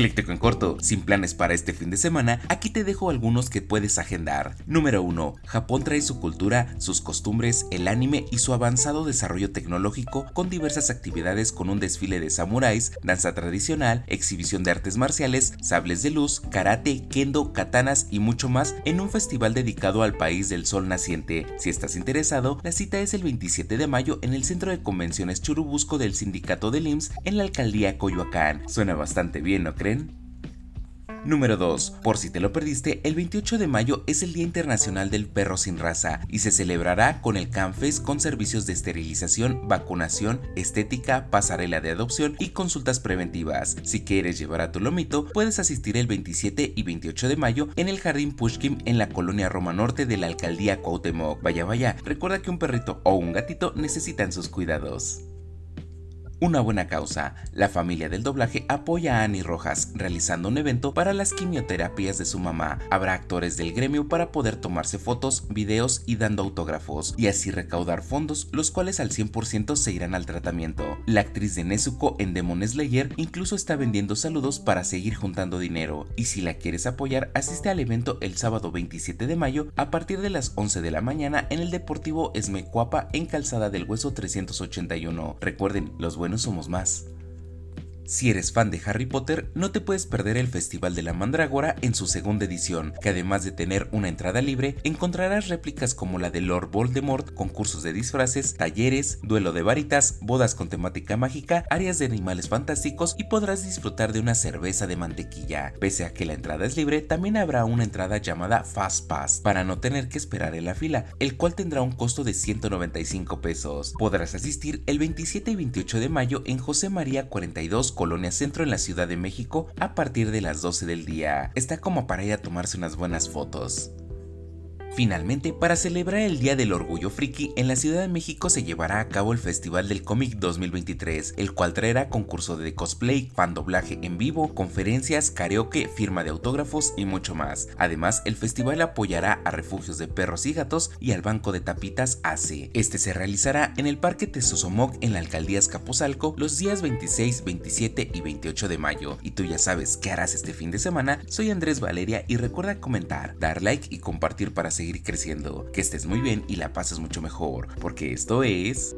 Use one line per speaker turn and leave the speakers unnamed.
Ecléctico en corto, sin planes para este fin de semana, aquí te dejo algunos que puedes agendar. Número 1. Japón trae su cultura, sus costumbres, el anime y su avanzado desarrollo tecnológico con diversas actividades con un desfile de samuráis, danza tradicional, exhibición de artes marciales, sables de luz, karate, kendo, katanas y mucho más en un festival dedicado al país del sol naciente. Si estás interesado, la cita es el 27 de mayo en el Centro de Convenciones Churubusco del Sindicato del IMSS en la alcaldía Coyoacán. Suena bastante bien, ¿no Número 2. Por si te lo perdiste, el 28 de mayo es el Día Internacional del Perro Sin Raza y se celebrará con el CanFest con servicios de esterilización, vacunación, estética, pasarela de adopción y consultas preventivas. Si quieres llevar a tu lomito, puedes asistir el 27 y 28 de mayo en el Jardín Pushkin en la colonia Roma Norte de la alcaldía Cuauhtémoc. Vaya vaya, recuerda que un perrito o un gatito necesitan sus cuidados. Una buena causa. La familia del doblaje apoya a Annie Rojas realizando un evento para las quimioterapias de su mamá. Habrá actores del gremio para poder tomarse fotos, videos y dando autógrafos y así recaudar fondos, los cuales al 100% se irán al tratamiento. La actriz de Nezuko en Demon Slayer incluso está vendiendo saludos para seguir juntando dinero y si la quieres apoyar asiste al evento el sábado 27 de mayo a partir de las 11 de la mañana en el Deportivo Esmecuapa en Calzada del Hueso 381. Recuerden, los buenos no somos más. Si eres fan de Harry Potter, no te puedes perder el Festival de la Mandrágora en su segunda edición, que además de tener una entrada libre, encontrarás réplicas como la de Lord Voldemort, concursos de disfraces, talleres, duelo de varitas, bodas con temática mágica, áreas de animales fantásticos y podrás disfrutar de una cerveza de mantequilla. Pese a que la entrada es libre, también habrá una entrada llamada Fast Pass para no tener que esperar en la fila, el cual tendrá un costo de 195 pesos. Podrás asistir el 27 y 28 de mayo en José María 42 Colonia Centro en la Ciudad de México a partir de las 12 del día. Está como para ir a tomarse unas buenas fotos. Finalmente, para celebrar el Día del Orgullo Friki, en la Ciudad de México se llevará a cabo el Festival del Cómic 2023, el cual traerá concurso de cosplay, fan doblaje en vivo, conferencias, karaoke, firma de autógrafos y mucho más. Además, el festival apoyará a refugios de perros y gatos y al Banco de Tapitas AC. Este se realizará en el Parque Tesosomoc en la Alcaldía Escapuzalco los días 26, 27 y 28 de mayo. Y tú ya sabes qué harás este fin de semana. Soy Andrés Valeria y recuerda comentar, dar like y compartir para seguir creciendo. Que estés muy bien y la pases mucho mejor, porque esto es...